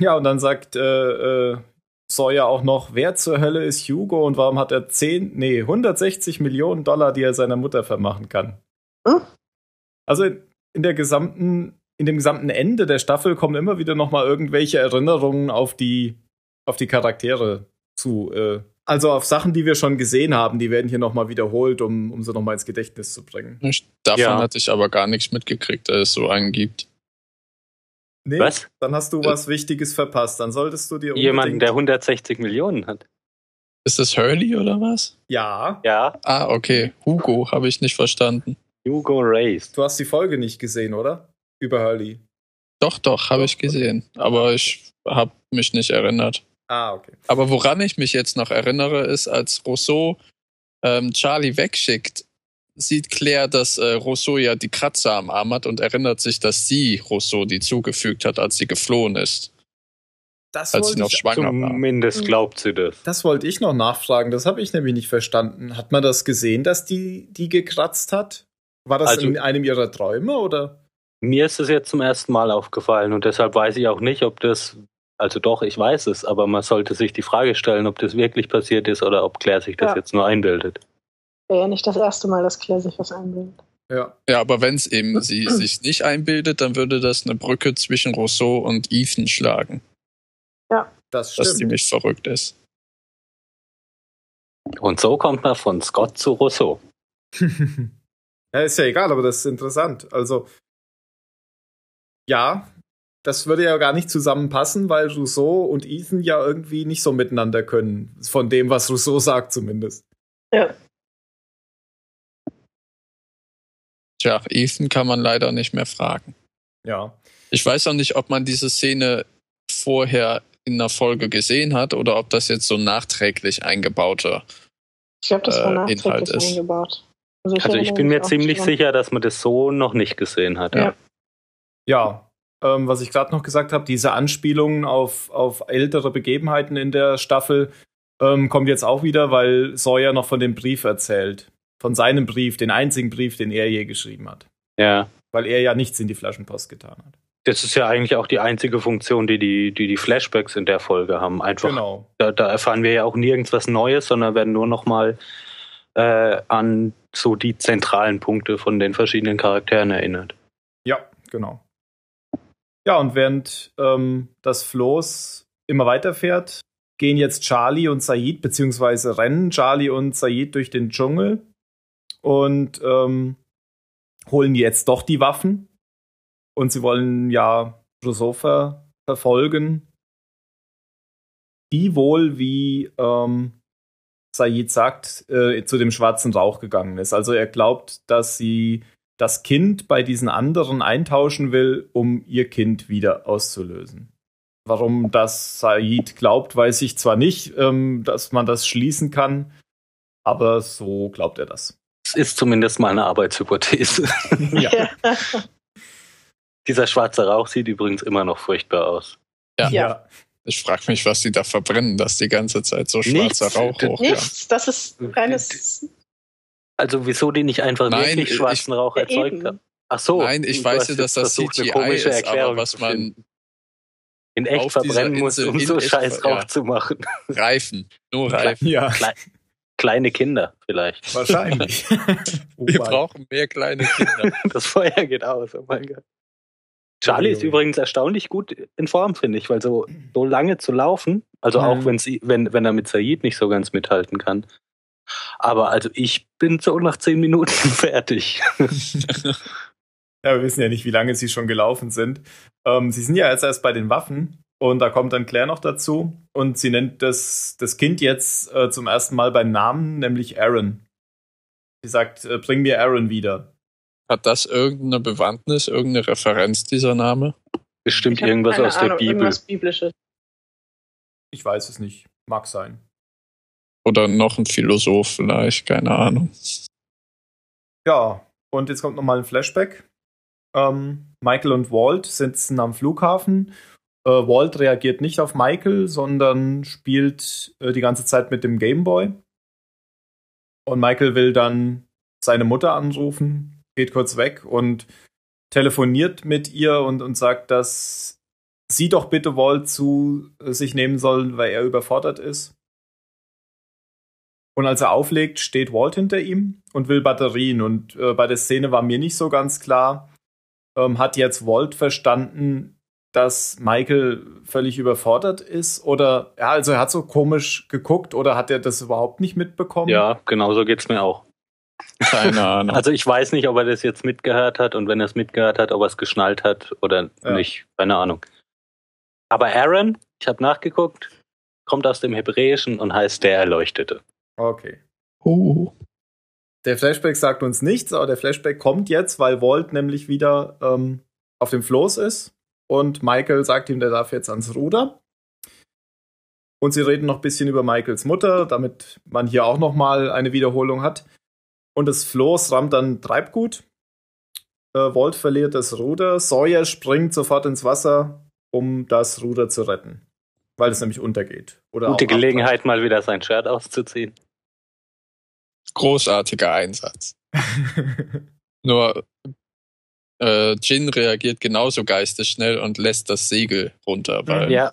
Ja, und dann sagt äh, äh, Sawyer auch noch, wer zur Hölle ist Hugo und warum hat er 10, nee, 160 Millionen Dollar, die er seiner Mutter vermachen kann? Hm? Also in der gesamten, in dem gesamten Ende der Staffel kommen immer wieder nochmal irgendwelche Erinnerungen auf die, auf die Charaktere zu. Äh, also auf Sachen, die wir schon gesehen haben, die werden hier nochmal wiederholt, um, um sie nochmal ins Gedächtnis zu bringen. Davon ja. hatte ich aber gar nichts mitgekriegt, dass es so einen gibt. Nee, was? Dann hast du was Wichtiges verpasst. Dann solltest du dir Jemanden, der 160 Millionen hat. Ist das Hurley oder was? Ja. Ja. Ah, okay. Hugo habe ich nicht verstanden. Hugo Race. Du hast die Folge nicht gesehen, oder? Über Hurley. Doch, doch, habe ich gesehen. Aber ich habe mich nicht erinnert. Ah, okay. Aber woran ich mich jetzt noch erinnere, ist, als Rousseau ähm, Charlie wegschickt, sieht Claire, dass äh, Rousseau ja die Kratzer am Arm hat und erinnert sich, dass sie Rousseau die zugefügt hat, als sie geflohen ist. Das als sie noch schwanger war. Zumindest glaubt sie das. Das wollte ich noch nachfragen. Das habe ich nämlich nicht verstanden. Hat man das gesehen, dass die die gekratzt hat? War das also, in einem ihrer Träume oder? Mir ist es jetzt zum ersten Mal aufgefallen und deshalb weiß ich auch nicht, ob das, also doch, ich weiß es, aber man sollte sich die Frage stellen, ob das wirklich passiert ist oder ob Claire sich das ja. jetzt nur einbildet. Wäre ja nicht das erste Mal, dass Claire sich was einbildet. Ja. ja, aber wenn es eben sie sich nicht einbildet, dann würde das eine Brücke zwischen Rousseau und Ethan schlagen. Ja. Das stimmt. Was ziemlich verrückt ist. Und so kommt man von Scott zu Rousseau. ja, ist ja egal, aber das ist interessant. Also, ja, das würde ja gar nicht zusammenpassen, weil Rousseau und Ethan ja irgendwie nicht so miteinander können. Von dem, was Rousseau sagt, zumindest. Ja. Tja, Ethan kann man leider nicht mehr fragen. Ja. Ich weiß auch nicht, ob man diese Szene vorher in der Folge gesehen hat oder ob das jetzt so nachträglich eingebauter ich glaub, das war äh, nachträglich Inhalt ist. Eingebaut. Also ich, also ich bin mir ziemlich sicher, dass man das so noch nicht gesehen hat. Ja. Ja, ähm, was ich gerade noch gesagt habe, diese Anspielungen auf, auf ältere Begebenheiten in der Staffel ähm, kommt jetzt auch wieder, weil Sawyer noch von dem Brief erzählt von seinem Brief, den einzigen Brief, den er je geschrieben hat. Ja. Weil er ja nichts in die Flaschenpost getan hat. Das ist ja eigentlich auch die einzige Funktion, die die, die, die Flashbacks in der Folge haben. Einfach, genau. da, da erfahren wir ja auch nirgends was Neues, sondern werden nur nochmal äh, an so die zentralen Punkte von den verschiedenen Charakteren erinnert. Ja, genau. Ja, und während ähm, das Floß immer weiterfährt, gehen jetzt Charlie und Said, beziehungsweise rennen Charlie und Said durch den Dschungel und ähm, holen jetzt doch die Waffen. Und sie wollen ja ver verfolgen, die wohl, wie ähm, Said sagt, äh, zu dem schwarzen Rauch gegangen ist. Also er glaubt, dass sie das Kind bei diesen anderen eintauschen will, um ihr Kind wieder auszulösen. Warum das Said glaubt, weiß ich zwar nicht, ähm, dass man das schließen kann, aber so glaubt er das. Es ist zumindest mal eine Arbeitshypothese. ja. Dieser schwarze Rauch sieht übrigens immer noch furchtbar aus. Ja. ja. Ich frage mich, was die da verbrennen, dass die ganze Zeit so schwarzer Nichts, Rauch hochkommt. Nichts, das ist reines. Also wieso die nicht einfach Nein, wirklich schwarzen ich, Rauch erzeugt haben? Ach so. Nein, ich weiß ja, dass das CGI ist, aber was man in echt verbrennen muss, um so scheiß Rauch ja. zu machen. Reifen, nur Reifen. Ja. Kle kleine Kinder vielleicht. Wahrscheinlich. Wir brauchen mehr kleine Kinder. das Feuer geht aus, oh mein Gott. Charlie ist übrigens erstaunlich gut in Form, finde ich, weil so, so lange zu laufen, also auch mhm. sie, wenn, wenn er mit Said nicht so ganz mithalten kann. Aber also ich bin so nach zehn Minuten fertig. ja, wir wissen ja nicht, wie lange sie schon gelaufen sind. Ähm, sie sind ja jetzt erst bei den Waffen und da kommt dann Claire noch dazu und sie nennt das, das Kind jetzt äh, zum ersten Mal beim Namen, nämlich Aaron. Sie sagt, äh, bring mir Aaron wieder. Hat das irgendeine Bewandtnis, irgendeine Referenz, dieser Name? Bestimmt irgendwas aus Ahnung, der Bibel. Irgendwas Biblisches. Ich weiß es nicht. Mag sein. Oder noch ein Philosoph vielleicht, keine Ahnung. Ja, und jetzt kommt nochmal ein Flashback. Ähm, Michael und Walt sitzen am Flughafen. Äh, Walt reagiert nicht auf Michael, sondern spielt äh, die ganze Zeit mit dem Gameboy. Und Michael will dann seine Mutter anrufen, geht kurz weg und telefoniert mit ihr und, und sagt, dass sie doch bitte Walt zu sich nehmen soll, weil er überfordert ist. Und als er auflegt, steht Walt hinter ihm und will Batterien. Und äh, bei der Szene war mir nicht so ganz klar, ähm, hat jetzt Walt verstanden, dass Michael völlig überfordert ist? Oder, ja, also er hat so komisch geguckt oder hat er das überhaupt nicht mitbekommen? Ja, genau so geht es mir auch. Keine Ahnung. Also ich weiß nicht, ob er das jetzt mitgehört hat und wenn er es mitgehört hat, ob er es geschnallt hat oder ja. nicht. Keine Ahnung. Aber Aaron, ich habe nachgeguckt, kommt aus dem Hebräischen und heißt der Erleuchtete. Okay. Oh. Der Flashback sagt uns nichts, aber der Flashback kommt jetzt, weil Walt nämlich wieder ähm, auf dem Floß ist und Michael sagt ihm, der darf jetzt ans Ruder. Und sie reden noch ein bisschen über Michaels Mutter, damit man hier auch noch mal eine Wiederholung hat. Und das Floß rammt dann Treibgut. Äh, Walt verliert das Ruder. Sawyer springt sofort ins Wasser, um das Ruder zu retten, weil es nämlich untergeht. Oder Gute Gelegenheit, mal wieder sein Shirt auszuziehen. Großartiger Einsatz. Nur äh, Jin reagiert genauso geistesschnell und lässt das Segel runter, weil ja.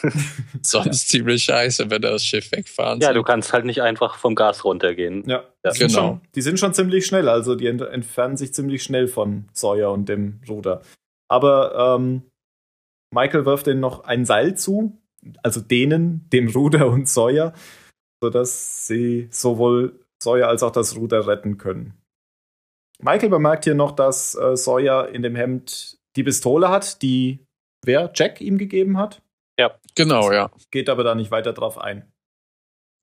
sonst ziemlich scheiße, wenn das Schiff wegfahren Ja, du kannst halt nicht einfach vom Gas runtergehen. Ja, ja. Die, genau. sind schon, die sind schon ziemlich schnell, also die ent entfernen sich ziemlich schnell von Sawyer und dem Ruder. Aber ähm, Michael wirft denen noch ein Seil zu, also denen, dem Ruder und Sawyer, sodass sie sowohl Sawyer als auch das Ruder retten können. Michael bemerkt hier noch, dass äh, Sawyer in dem Hemd die Pistole hat, die wer? Jack ihm gegeben hat? Ja. Genau, ja. Geht aber da nicht weiter drauf ein.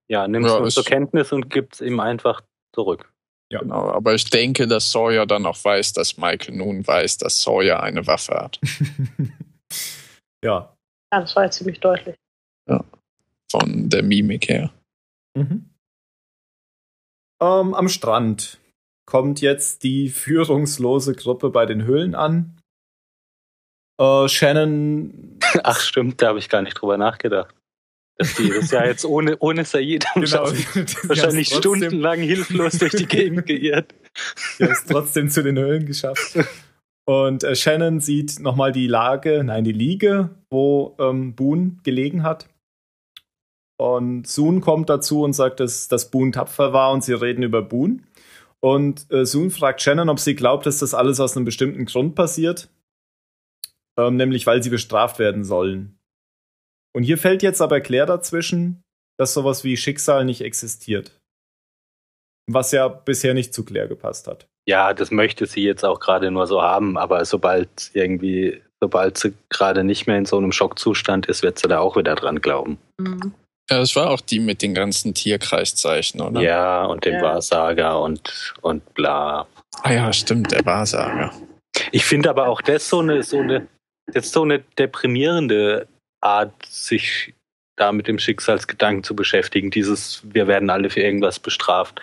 Ja, nimmt ja, es zur Kenntnis und gibt es ihm einfach zurück. Ja. Genau, aber ich denke, dass Sawyer dann auch weiß, dass Michael nun weiß, dass Sawyer eine Waffe hat. ja. Ja, das war jetzt ziemlich deutlich. Ja. Von der Mimik her. Mhm. Ähm, am Strand kommt jetzt die führungslose Gruppe bei den Höhlen an. Äh, Shannon. Ach stimmt, da habe ich gar nicht drüber nachgedacht. Dass die das ja jetzt ohne, ohne Said genau, wahrscheinlich stundenlang hilflos durch die Gegend geirrt. Die haben es trotzdem zu den Höhlen geschafft. Und äh, Shannon sieht nochmal die Lage, nein, die Liege, wo ähm, Boone gelegen hat. Und Soon kommt dazu und sagt, dass, dass Boone tapfer war und sie reden über Boone. Und äh, Soon fragt Shannon, ob sie glaubt, dass das alles aus einem bestimmten Grund passiert. Ähm, nämlich, weil sie bestraft werden sollen. Und hier fällt jetzt aber Claire dazwischen, dass sowas wie Schicksal nicht existiert. Was ja bisher nicht zu Claire gepasst hat. Ja, das möchte sie jetzt auch gerade nur so haben, aber sobald irgendwie, sobald sie gerade nicht mehr in so einem Schockzustand ist, wird sie da auch wieder dran glauben. Mhm. Ja, das war auch die mit den ganzen Tierkreiszeichen, oder? Ja, und dem ja. Wahrsager und, und bla. Ah ja, stimmt, der Wahrsager. Ich finde aber auch das so eine, so eine, jetzt so eine deprimierende Art, sich da mit dem Schicksalsgedanken zu beschäftigen. Dieses, wir werden alle für irgendwas bestraft.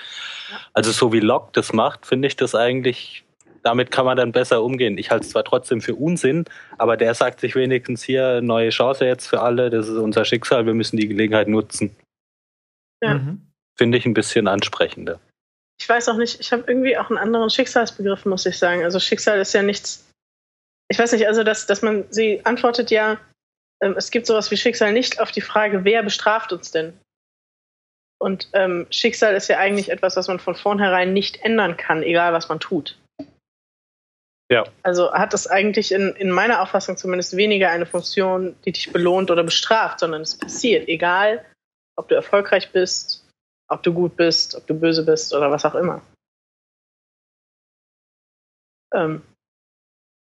Also so wie Locke das macht, finde ich das eigentlich damit kann man dann besser umgehen. Ich halte es zwar trotzdem für Unsinn, aber der sagt sich wenigstens hier, neue Chance jetzt für alle, das ist unser Schicksal, wir müssen die Gelegenheit nutzen. Ja. Mhm. Finde ich ein bisschen ansprechender. Ich weiß auch nicht, ich habe irgendwie auch einen anderen Schicksalsbegriff, muss ich sagen. Also Schicksal ist ja nichts, ich weiß nicht, also dass, dass man, sie antwortet ja, ähm, es gibt sowas wie Schicksal nicht auf die Frage, wer bestraft uns denn? Und ähm, Schicksal ist ja eigentlich etwas, was man von vornherein nicht ändern kann, egal was man tut. Ja. Also hat es eigentlich in, in meiner Auffassung zumindest weniger eine Funktion, die dich belohnt oder bestraft, sondern es passiert, egal ob du erfolgreich bist, ob du gut bist, ob du böse bist oder was auch immer. Ähm,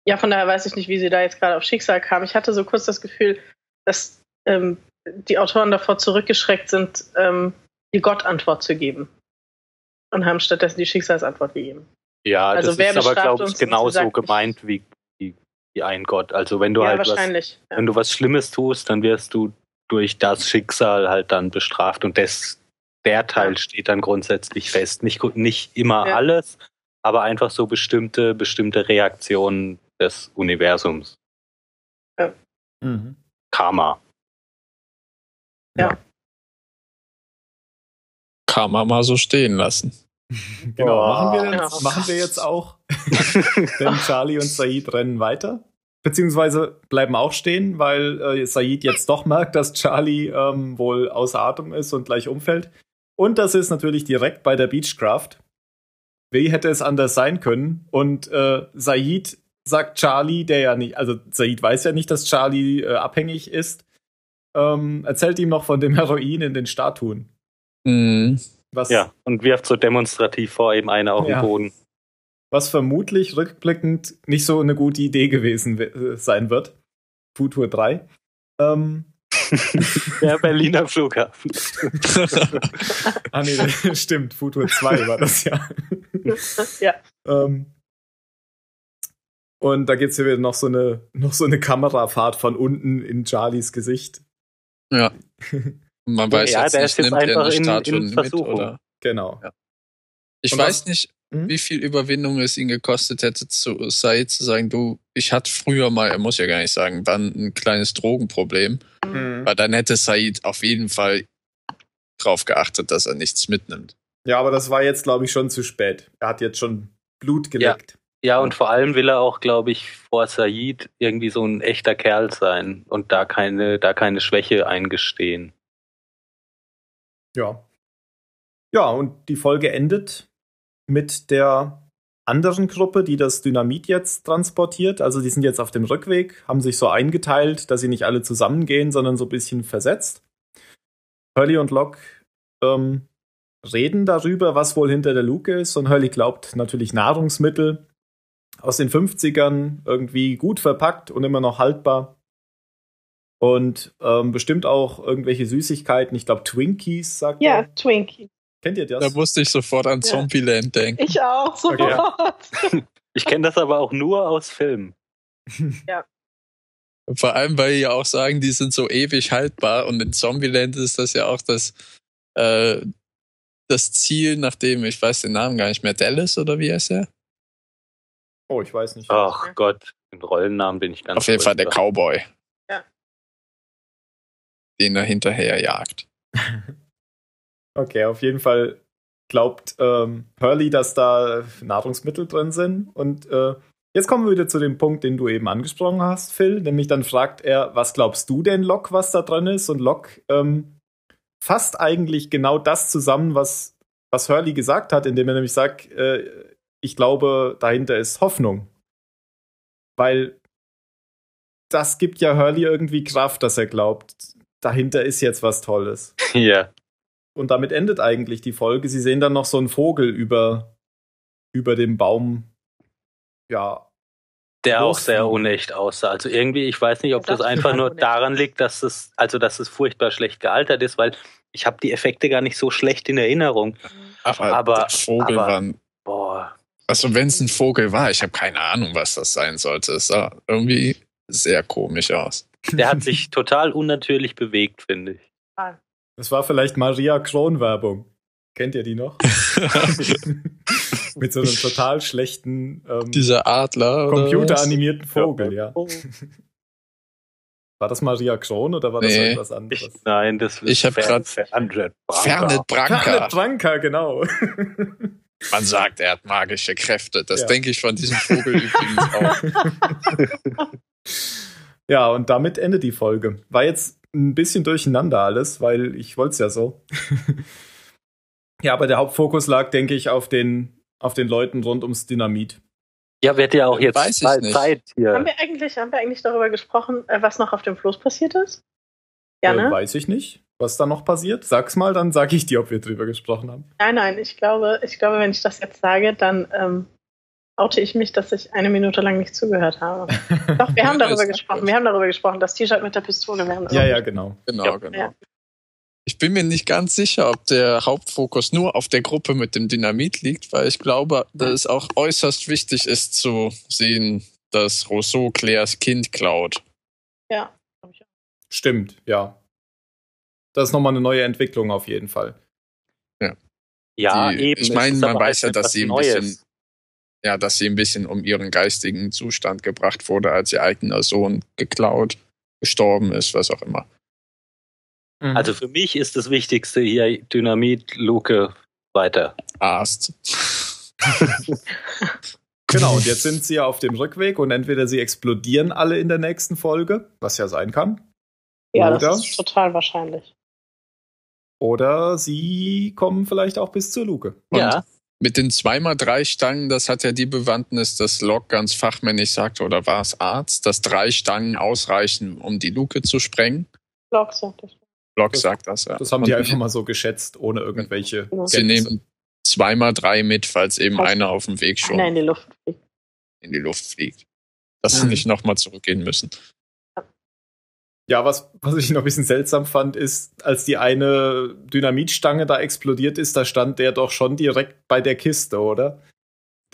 ja, von daher weiß ich nicht, wie sie da jetzt gerade auf Schicksal kam. Ich hatte so kurz das Gefühl, dass ähm, die Autoren davor zurückgeschreckt sind, ähm, die Gottantwort zu geben und haben stattdessen die Schicksalsantwort gegeben. Ja, also das ist aber, glaube ich, genauso gemeint wie, wie, wie, ein Gott. Also wenn du ja, halt was, ja. wenn du was Schlimmes tust, dann wirst du durch das Schicksal halt dann bestraft und das, der Teil steht dann grundsätzlich fest. Nicht, nicht immer alles, aber einfach so bestimmte, bestimmte Reaktionen des Universums. Ja. Mhm. Karma. Kann man mal so stehen lassen. Genau, Oh. machen, wir jetzt, machen wir jetzt auch. Denn Charlie und Said rennen weiter. Beziehungsweise bleiben auch stehen, weil äh, Said jetzt doch merkt, dass Charlie ähm, wohl außer Atem ist und gleich umfällt. Und das ist natürlich direkt bei der Beechcraft. Wie hätte es anders sein können? Und äh, Said sagt Charlie, der ja nicht, also Said weiß ja nicht, dass Charlie äh, abhängig ist, ähm, erzählt ihm noch von dem Heroin in den Statuen. Mhm. Was Ja, und wirft so demonstrativ vor ihm eine auf Ja. den Boden. was vermutlich rückblickend nicht so eine gute Idee gewesen we- äh, sein wird. Futur 3. Ähm, Der Berliner Flughafen. ah nee, das stimmt, Futur 2 war das ja. Ja. Ähm, und da gibt's hier wieder noch so eine, noch so eine Kamerafahrt von unten in Charlies Gesicht. Ja. Man weiß Ja, jetzt der nicht, ist jetzt nimmt er einfach eine in- Statue in mit Versuchung. oder? Genau. Ich Und weiß was- nicht, Hm? wie viel Überwindung es ihn gekostet hätte, zu Said zu sagen, du, ich hatte früher mal, er muss ja gar nicht sagen, dann ein kleines Drogenproblem. Mhm. Weil dann hätte Said auf jeden Fall drauf geachtet, dass er nichts mitnimmt. Ja, aber das war jetzt, glaube ich, schon zu spät. Er hat jetzt schon Blut geleckt. Ja, und vor allem will er auch, glaube ich, vor Said irgendwie so ein echter Kerl sein und da keine, da keine Schwäche eingestehen. Ja. Ja, und die Folge endet mit der anderen Gruppe, die das Dynamit jetzt transportiert. Also die sind jetzt auf dem Rückweg, haben sich so eingeteilt, dass sie nicht alle zusammengehen, sondern so ein bisschen versetzt. Hurley und Locke ähm, reden darüber, was wohl hinter der Luke ist. Und Hurley glaubt natürlich Nahrungsmittel aus den 50ern, irgendwie gut verpackt und immer noch haltbar. Und ähm, bestimmt auch irgendwelche Süßigkeiten. Ich glaube, Twinkies, sagt Ja, er. Twinkie. Kennt ihr das? Da musste ich sofort an Ja. Zombieland denken. Ich auch, sofort. Ich kenne das aber auch nur aus Filmen. Vor allem, weil ja auch sagen, die sind so ewig haltbar und in Zombieland ist das ja auch das, äh, das Ziel, nachdem, ich weiß den Namen gar nicht mehr, Dallas oder wie heißt er? Oh, ich weiß nicht. Ach Gott, den Rollennamen bin ich ganz Auf jeden Fall der furchtbar. Cowboy. Den er hinterher jagt. Okay, auf jeden Fall glaubt ähm, Hurley, dass da Nahrungsmittel drin sind. Und äh, jetzt kommen wir wieder zu dem Punkt, den du eben angesprochen hast, Phil. Nämlich dann fragt er, was glaubst du denn, Locke, was da drin ist? Und Locke ähm, fasst eigentlich genau das zusammen, was, was Hurley gesagt hat, indem er nämlich sagt, äh, ich glaube, dahinter ist Hoffnung. Weil das gibt ja Hurley irgendwie Kraft, dass er glaubt, dahinter ist jetzt was Tolles. Ja. Und damit endet eigentlich die Folge. Sie sehen dann noch so einen Vogel über, über dem Baum. Ja. Der auch sehr unecht aussah. Also irgendwie, ich weiß nicht, ob Das das einfach nur unecht. daran liegt, dass es, also dass es furchtbar schlecht gealtert ist, weil ich habe die Effekte gar nicht so schlecht in Erinnerung. Aber, Aber- der Vogel aber- war ein, Boah. also wenn es ein Vogel war, ich habe keine Ahnung, was das sein sollte. Es sah irgendwie sehr komisch aus. Der hat sich total unnatürlich bewegt, finde ich. Das war vielleicht Maria Kron-Werbung. Kennt ihr die noch? Mit so einem total schlechten ähm, Dieser Adler. computeranimierten Vogel, ja. Oh. War das Maria Kron oder war das Nee. irgendwas anderes? Ich, nein, das Ich hab grad- Fernet Fernet Branca. Carlet Branca, genau. Man sagt, er hat magische Kräfte. Das Ja. denke ich von diesem Vogel übrigens auch. Ja, und damit endet die Folge. War jetzt ein bisschen durcheinander alles, weil ich wollte es ja so. ja, aber der Hauptfokus lag, denke ich, auf den, auf den Leuten rund ums Dynamit. Ja, wird ja auch jetzt Weiß ich bald nicht. Zeit hier. Haben wir eigentlich, haben wir eigentlich darüber gesprochen, äh, was noch auf dem Floß passiert ist? Ja, Äh, ne? weiß ich nicht, was da noch passiert. Sag's mal, dann sag ich dir, ob wir drüber gesprochen haben. Nein, nein, ich glaube, ich glaube, wenn ich das jetzt sage, dann ähm, oute ich mich, dass ich eine Minute lang nicht zugehört habe. Doch, wir haben Ja, darüber gesprochen. Wir haben darüber gesprochen. Das T-Shirt mit der Pistole. Wir haben ja, ja, genau. Genau, Ja. genau. Ja. Ich bin mir nicht ganz sicher, ob der Hauptfokus nur auf der Gruppe mit dem Dynamit liegt, weil ich glaube, dass es auch äußerst wichtig ist zu sehen, dass Rousseau Claires Kind klaut. Ja. Stimmt, ja. Das ist nochmal eine neue Entwicklung auf jeden Fall. Ja, Die- eben. ich meine, man weiß ja, dass sie ein Neues. bisschen- ja, dass sie ein bisschen um ihren geistigen Zustand gebracht wurde, als ihr eigener Sohn geklaut, gestorben ist, was auch immer. Mhm. Also für mich ist das Wichtigste hier Dynamit, Luke, weiter. Arzt. genau, und jetzt sind sie ja auf dem Rückweg und entweder sie explodieren alle in der nächsten Folge, was ja sein kann. Ja, oder, das ist total wahrscheinlich. Oder sie kommen vielleicht auch bis zur Luke. Und ja. Mit den 2x3 Stangen, das hat ja die Bewandtnis, dass Locke ganz fachmännisch sagte, oder war es Arzt, dass drei Stangen ausreichen, um die Luke zu sprengen. Locke sagt das. Locke sagt das, ja. Das haben die einfach mal so geschätzt, ohne irgendwelche. Genau. Sie nehmen zweimal drei mit, falls eben falls einer auf dem Weg schon in die Luft fliegt. In die Luft fliegt. Dass mhm. sie nicht nochmal zurückgehen müssen. Ja, was, was ich noch ein bisschen seltsam fand, ist, als die eine Dynamitstange da explodiert ist, da stand der doch schon direkt bei der Kiste, oder?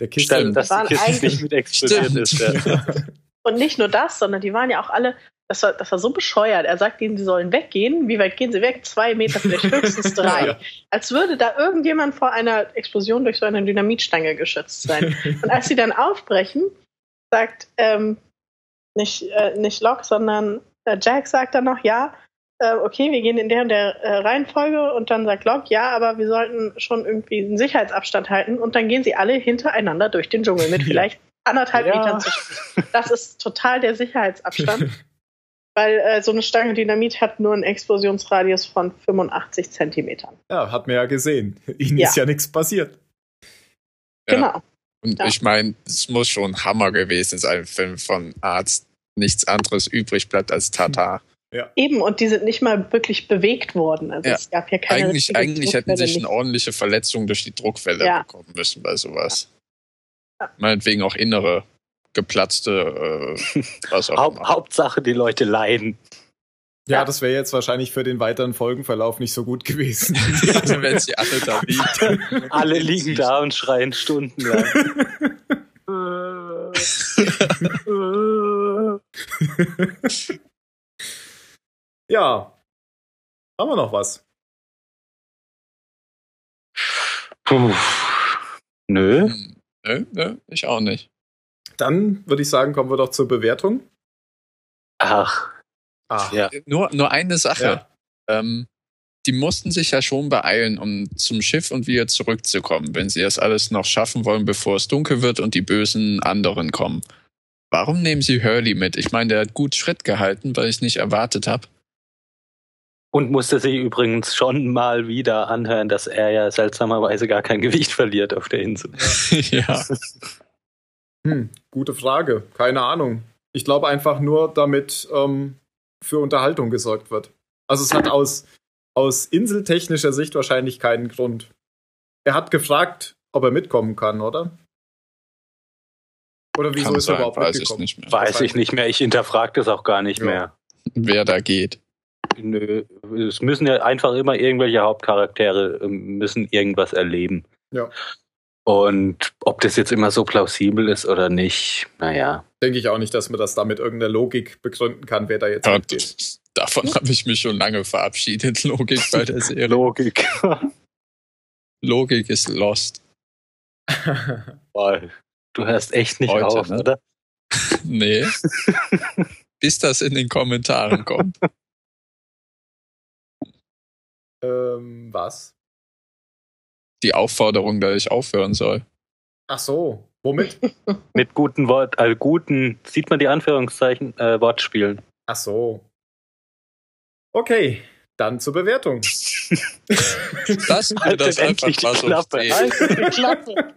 Der Kiste. Stimmt, dass die Kiste nicht mit explodiert ist. Ja. Und nicht nur das, sondern die waren ja auch alle, das war, das war so bescheuert. Er sagt ihnen, sie sollen weggehen. Wie weit gehen sie weg? Zwei Meter, vielleicht höchstens drei. ja. Als würde da irgendjemand vor einer Explosion durch so eine Dynamitstange geschützt sein. Und als sie dann aufbrechen, sagt ähm, nicht, äh, nicht Locke, sondern Jack sagt dann noch, ja, äh, okay, wir gehen in der und der äh, Reihenfolge und dann sagt Locke, ja, aber wir sollten schon irgendwie einen Sicherheitsabstand halten und dann gehen sie alle hintereinander durch den Dschungel mit vielleicht anderthalb ja. Metern zwischen. Das ist total der Sicherheitsabstand. weil äh, so eine Stange Dynamit hat nur einen Explosionsradius von 85 Zentimetern. Ja, hat man ja gesehen. Ihnen ja. ist ja nichts passiert. Genau. Ja. Und ja. ich meine, es muss schon Hammer gewesen sein, wenn von Arzt nichts anderes übrig bleibt als Tata. Ja. Eben, und die sind nicht mal wirklich bewegt worden. Also ja. es gab ja keine Eigentlich, eigentlich hätten sich eine ordentliche Verletzung durch die Druckwelle ja. bekommen müssen bei sowas. Ja. Meinetwegen auch innere geplatzte, äh, was auch immer. Hauptsache, die Leute leiden. Ja, das wäre jetzt wahrscheinlich für den weiteren Folgenverlauf nicht so gut gewesen. also, wenn sie alle da liegen. alle liegen da und schreien stundenlang. ja. Haben wir noch was? Puh. Nö. Nö, nö, ich auch nicht. Dann würde ich sagen, kommen wir doch zur Bewertung. Ach. Ach. Ja. Nur, nur eine Sache. Ja. Ähm, die mussten sich ja schon beeilen, um zum Schiff und wieder zurückzukommen, wenn sie das alles noch schaffen wollen, bevor es dunkel wird und die bösen anderen kommen. Warum nehmen sie Hurley mit? Ich meine, der hat gut Schritt gehalten, weil ich es nicht erwartet habe. Und musste sich übrigens schon mal wieder anhören, dass er ja seltsamerweise gar kein Gewicht verliert auf der Insel. ja. Hm, gute Frage. Keine Ahnung. Ich glaube einfach nur, damit ähm, für Unterhaltung gesorgt wird. Also es hat aus aus inseltechnischer Sicht wahrscheinlich keinen Grund. Er hat gefragt, ob er mitkommen kann, oder? Oder wieso kann ist er überhaupt weiß mitgekommen? Ich nicht mehr. Weiß ich nicht mehr. Ich hinterfrage das auch gar nicht ja. mehr. Wer da geht. Nö, es müssen ja einfach immer irgendwelche Hauptcharaktere ähm, müssen irgendwas erleben. Ja. Und ob das jetzt immer so plausibel ist oder nicht, naja. Denke ich auch nicht, dass man das da mit irgendeiner Logik begründen kann, wer da jetzt ja, mitgeht. Davon habe ich mich schon lange verabschiedet, Logik bei der Serie. Logik. Logik ist lost. du hörst echt nicht Heute, auf, ne? oder? nee. Bis das in den Kommentaren kommt. Ähm, was? Die Aufforderung, dass ich aufhören soll. Ach so. Womit? Mit guten Wort, äh, guten, sieht man die Anführungszeichen, äh, Wortspielen. Ach so. Okay, dann zur Bewertung. das halt das einfach mal so Klappe. Halt Klappe.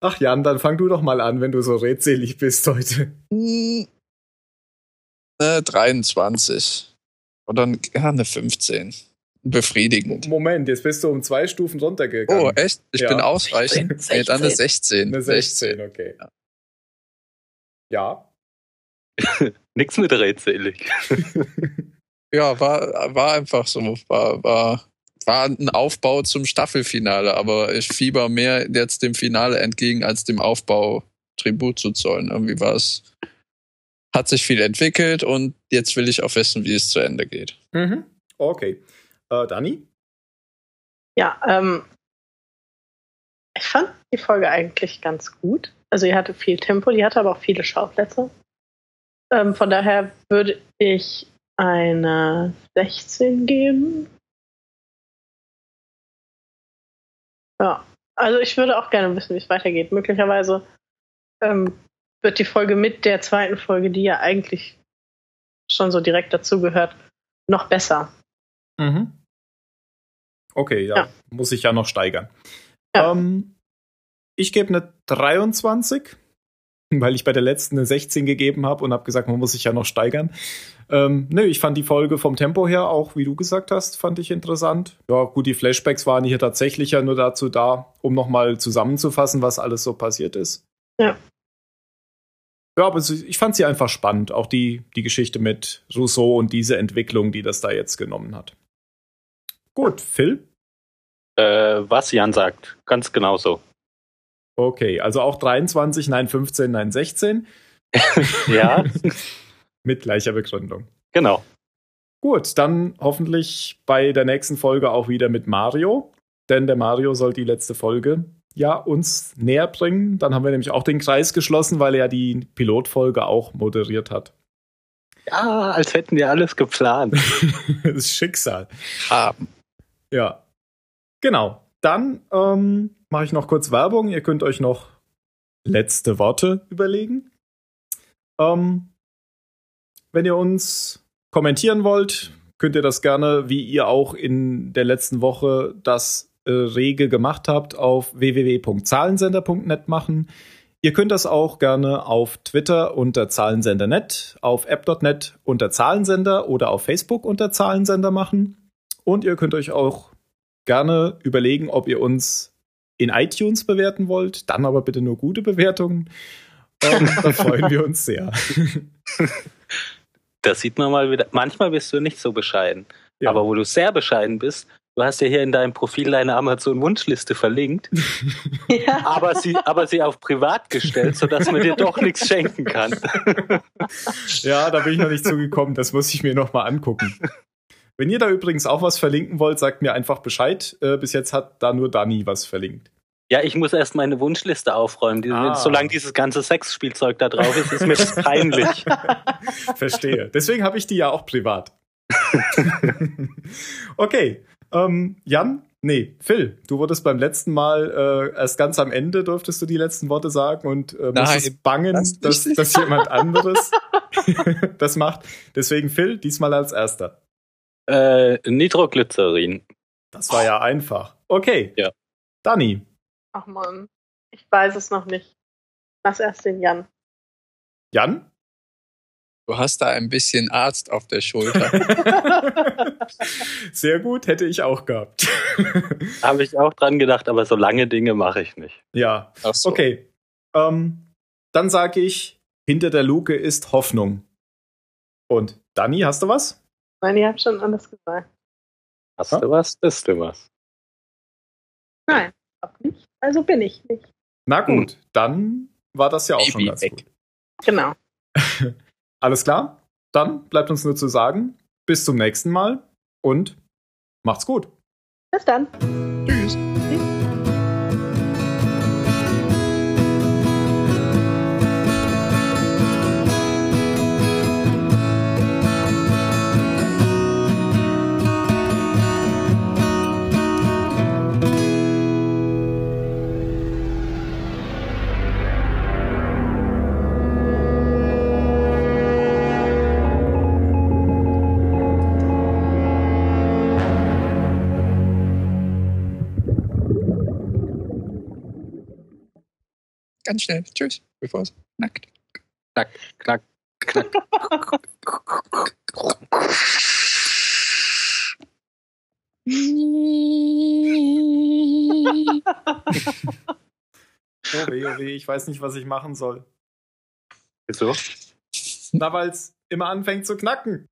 Ach Jan, dann fang du doch mal an, wenn du so redselig bist heute. Äh, 23. Oder ja, eine 15. Befriedigend. Moment, jetzt bist du um zwei Stufen runtergegangen. Oh, echt? Ich ja. bin ausreichend. 16. Nee, dann eine 16. Eine 16, 16. okay. Ja. ja. Nix mit redselig. ja, war, war einfach so. War, war, war ein Aufbau zum Staffelfinale, aber ich fieber mehr jetzt dem Finale entgegen, als dem Aufbau Tribut zu zollen. Irgendwie war es, hat sich viel entwickelt und jetzt will ich auch wissen, wie es zu Ende geht. Mhm. Okay. Äh, Dani? Ja, ähm, ich fand die Folge eigentlich ganz gut. Also, die hatte viel Tempo, die hatte aber auch viele Schauplätze. Ähm, von daher würde ich eine 16 geben. Ja, also ich würde auch gerne wissen, wie es weitergeht. Möglicherweise ähm, wird die Folge mit der zweiten Folge, die ja eigentlich schon so direkt dazugehört, noch besser. Mhm. Okay, ja, ja, muss ich ja noch steigern. Ja. Ähm, ich gebe eine 23, weil ich bei der letzten eine 16 gegeben habe und habe gesagt, man muss sich ja noch steigern. Ähm, nö, ich fand die Folge vom Tempo her auch, wie du gesagt hast, fand ich interessant. Ja, gut, die Flashbacks waren hier tatsächlich ja nur dazu da, um nochmal zusammenzufassen, was alles so passiert ist. Ja. Ja, aber ich fand sie einfach spannend, auch die, die Geschichte mit Rousseau und diese Entwicklung, die das da jetzt genommen hat. Gut, Phil? Äh, was Jan sagt, ganz genau so. Okay, also auch 23, nein 15, nein 16. ja. Mit gleicher Begründung. Genau. Gut, dann hoffentlich bei der nächsten Folge auch wieder mit Mario. Denn der Mario soll die letzte Folge ja uns näher bringen. Dann haben wir nämlich auch den Kreis geschlossen, weil er die Pilotfolge auch moderiert hat. Ja, als hätten wir alles geplant. das Schicksal. Haben. Ja. Genau. Dann ähm, mache ich noch kurz Werbung. Ihr könnt euch noch letzte Worte überlegen. Ähm, wenn ihr uns kommentieren wollt, könnt ihr das gerne, wie ihr auch in der letzten Woche das äh, rege gemacht habt, auf www.zahlensender.net machen. Ihr könnt das auch gerne auf Twitter unter Zahlensender.net, auf app.net unter Zahlensender oder auf Facebook unter Zahlensender machen. Und ihr könnt euch auch gerne überlegen, ob ihr uns in iTunes bewerten wollt. Dann aber bitte nur gute Bewertungen. Ähm, da freuen wir uns sehr. Das sieht man mal wieder. Manchmal bist du nicht so bescheiden. Ja. Aber wo du sehr bescheiden bist, du hast ja hier in deinem Profil deine Amazon-Wunschliste verlinkt, ja. aber, sie, aber sie auf privat gestellt, sodass man dir doch nichts schenken kann. Ja, da bin ich noch nicht zugekommen. Das muss ich mir nochmal angucken. Wenn ihr da übrigens auch was verlinken wollt, sagt mir einfach Bescheid. Äh, bis jetzt hat da nur Dani was verlinkt. Ja, ich muss erst meine Wunschliste aufräumen. Die, ah. Solange dieses ganze Sexspielzeug da drauf ist, ist mir das peinlich. Verstehe. Deswegen habe ich die ja auch privat. okay. Ähm, Jan? Nee, Phil, du wurdest beim letzten Mal äh, erst ganz am Ende durftest du die letzten Worte sagen und äh, musstest bangen, das dass, dass jemand anderes das macht. Deswegen Phil, diesmal als erster. Äh, Nitroglycerin. Das war ja einfach. Okay. Ja. Dani. Ach man, ich weiß es noch nicht. Lass erst den Jan. Jan? Du hast da ein bisschen Arzt auf der Schulter. Sehr gut, hätte ich auch gehabt. Habe ich auch dran gedacht, aber so lange Dinge mache ich nicht. Ja. So. Okay. Ähm, dann sage ich, hinter der Luke ist Hoffnung. Und Dani, hast du was? Nein, ihr habt schon anders gesagt. Hast ja? du was, bist du was. Nein, hab nicht. Also bin ich nicht. Na gut, hm. dann war das ja auch Baby schon ganz weg. gut. Genau. Alles klar? Dann bleibt uns nur zu sagen, bis zum nächsten Mal und macht's gut. Bis dann. Tschüss. Ganz schnell. Tschüss, bevor es knackt. Knack, knack, knack. oh weh, oh weh, ich weiß nicht, was ich machen soll. Wieso? Na, weil es immer anfängt zu knacken.